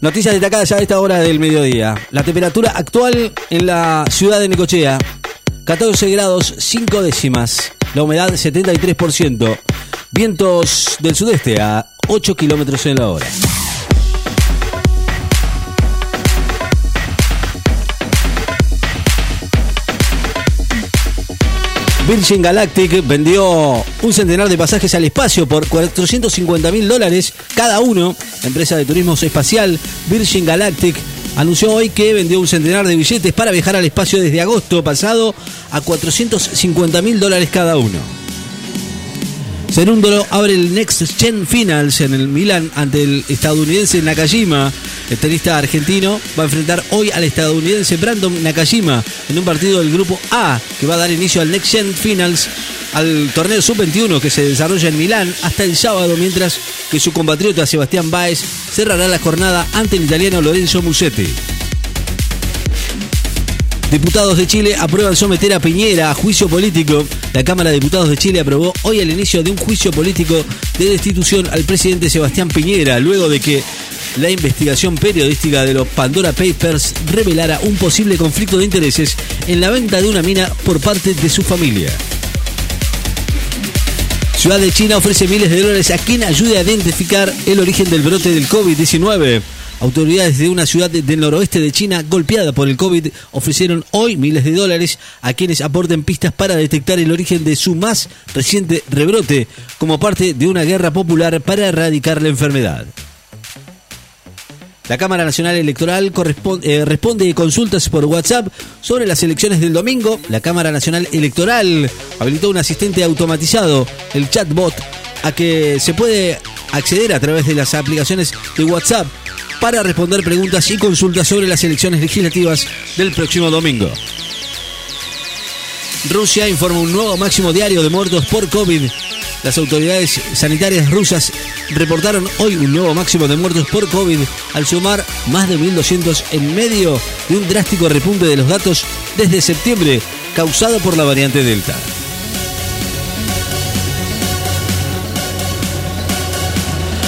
Noticias destacadas ya a esta hora del mediodía. La temperatura actual en la ciudad de Necochea, 14 grados 5 décimas. La humedad 73%. Vientos del sudeste a 8 kilómetros en la hora. Virgin Galactic vendió un centenar de pasajes al espacio por 450 mil dólares cada uno. La empresa de turismo espacial Virgin Galactic anunció hoy que vendió un centenar de billetes para viajar al espacio desde agosto pasado a 450 mil dólares cada uno. Cerúndolo abre el Next Gen Finals en el Milan ante el estadounidense Nakajima. El tenista argentino va a enfrentar hoy al estadounidense Brandon Nakajima en un partido del grupo A que va a dar inicio al Next Gen Finals al torneo sub-21 que se desarrolla en Milán hasta el sábado, mientras que su compatriota Sebastián Baez cerrará la jornada ante el italiano Lorenzo Musetti. Diputados de Chile aprueban someter a Piñera a juicio político. La Cámara de Diputados de Chile aprobó hoy el inicio de un juicio político de destitución al presidente Sebastián Piñera, luego de que la investigación periodística de los Pandora Papers revelara un posible conflicto de intereses en la venta de una mina por parte de su familia. Ciudad de China ofrece miles de dólares a quien ayude a identificar el origen del brote del COVID-19. Autoridades de una ciudad del noroeste de China golpeada por el COVID ofrecieron hoy miles de dólares a quienes aporten pistas para detectar el origen de su más reciente rebrote como parte de una guerra popular para erradicar la enfermedad. La Cámara Nacional Electoral eh, responde consultas por WhatsApp sobre las elecciones del domingo. La Cámara Nacional Electoral habilitó un asistente automatizado, el chatbot, a que se puede acceder a través de las aplicaciones de WhatsApp para responder preguntas y consultas sobre las elecciones legislativas del próximo domingo. Rusia informa un nuevo máximo diario de muertos por COVID. Las autoridades sanitarias rusas reportaron hoy un nuevo máximo de muertos por COVID al sumar más de 1.200 en medio de un drástico repunte de los datos desde septiembre causado por la variante Delta.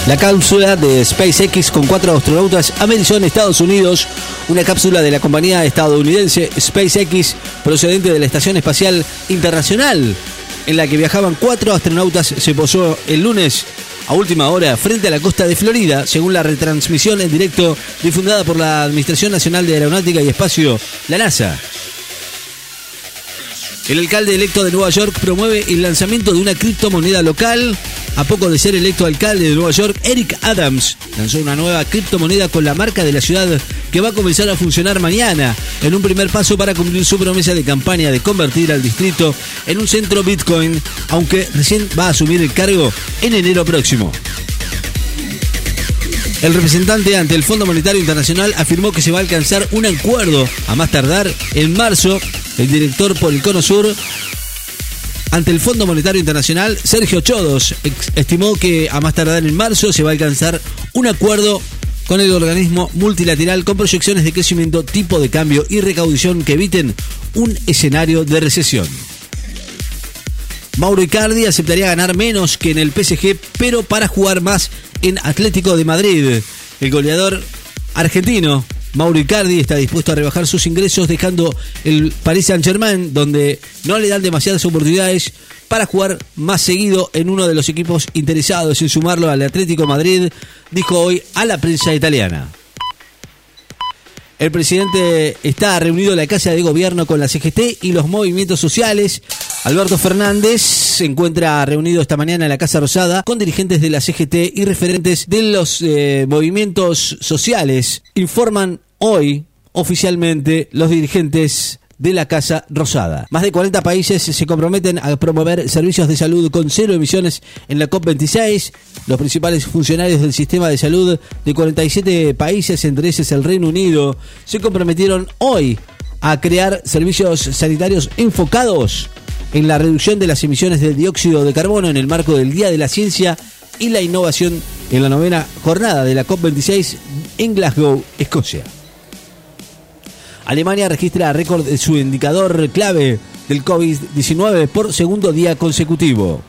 La cápsula de SpaceX con cuatro astronautas amerizó en Estados Unidos. Una cápsula de la compañía estadounidense SpaceX procedente de la Estación Espacial Internacional, en la que viajaban cuatro astronautas, se posó el lunes a última hora frente a la costa de Florida, según la retransmisión en directo difundida por la Administración Nacional de Aeronáutica y Espacio, la NASA. El alcalde electo de Nueva York promueve el lanzamiento de una criptomoneda local. A poco de ser electo alcalde de Nueva York, Eric Adams lanzó una nueva criptomoneda con la marca de la ciudad que va a comenzar a funcionar mañana, en un primer paso para cumplir su promesa de campaña de convertir al distrito en un centro Bitcoin, aunque recién va a asumir el cargo en enero próximo. El representante ante el Fondo Monetario Internacional afirmó que se va a alcanzar un acuerdo a más tardar en marzo el director por Sur ante el Fondo Monetario Internacional, Sergio Chodos, estimó que a más tardar en marzo se va a alcanzar un acuerdo con el organismo multilateral con proyecciones de crecimiento, tipo de cambio y recaudación que eviten un escenario de recesión. Mauro Icardi aceptaría ganar menos que en el PSG, pero para jugar más en Atlético de Madrid. El goleador argentino Mauro Icardi está dispuesto a rebajar sus ingresos dejando el Paris Saint-Germain, donde no le dan demasiadas oportunidades para jugar más seguido en uno de los equipos interesados en sumarlo al Atlético Madrid, dijo hoy a la prensa italiana. El presidente está reunido en la Casa de Gobierno con la CGT y los movimientos sociales. Alberto Fernández se encuentra reunido esta mañana en la Casa Rosada con dirigentes de la CGT y referentes de los eh, movimientos sociales. Informan hoy oficialmente los dirigentes de la Casa Rosada. Más de 40 países se comprometen a promover servicios de salud con cero emisiones en la COP26. Los principales funcionarios del sistema de salud de 47 países, entre esos el Reino Unido, se comprometieron hoy a crear servicios sanitarios enfocados en la reducción de las emisiones de dióxido de carbono en el marco del Día de la Ciencia y la Innovación en la novena jornada de la COP26 en Glasgow, Escocia. Alemania registra récord de su indicador clave del COVID-19 por segundo día consecutivo.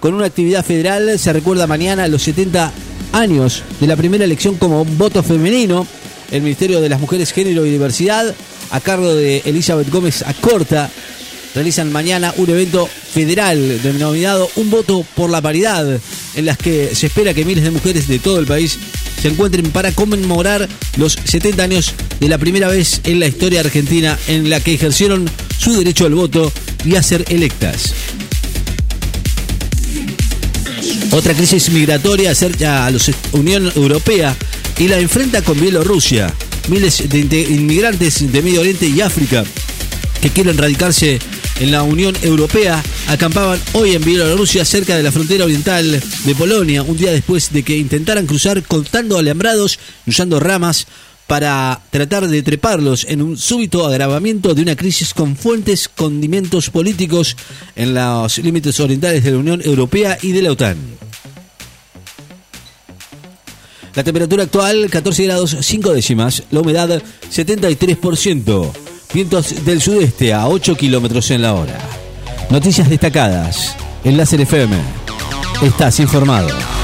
Con una actividad federal se recuerda mañana los 70 años de la primera elección como voto femenino. El Ministerio de las Mujeres, Género y Diversidad, a cargo de Elizabeth Gómez Acorta, realizan mañana un evento federal denominado Un voto por la paridad, en las que se espera que miles de mujeres de todo el país se encuentren para conmemorar los 70 años de la primera vez en la historia argentina en la que ejercieron su derecho al voto y a ser electas. Otra crisis migratoria acerca a la Unión Europea y la enfrenta con Bielorrusia. Miles de inmigrantes de Medio Oriente y África que quieren radicarse en la Unión Europea acampaban hoy en Bielorrusia cerca de la frontera oriental de Polonia, un día después de que intentaran cruzar cortando alambrados y usando ramas para tratar de treparlos en un súbito agravamiento de una crisis con fuentes condimentos políticos en los límites orientales de la Unión Europea y de la OTAN. La temperatura actual 14 grados 5 décimas, la humedad 73%. Vientos del sudeste a 8 kilómetros en la hora. Noticias destacadas en Láser FM. Estás informado.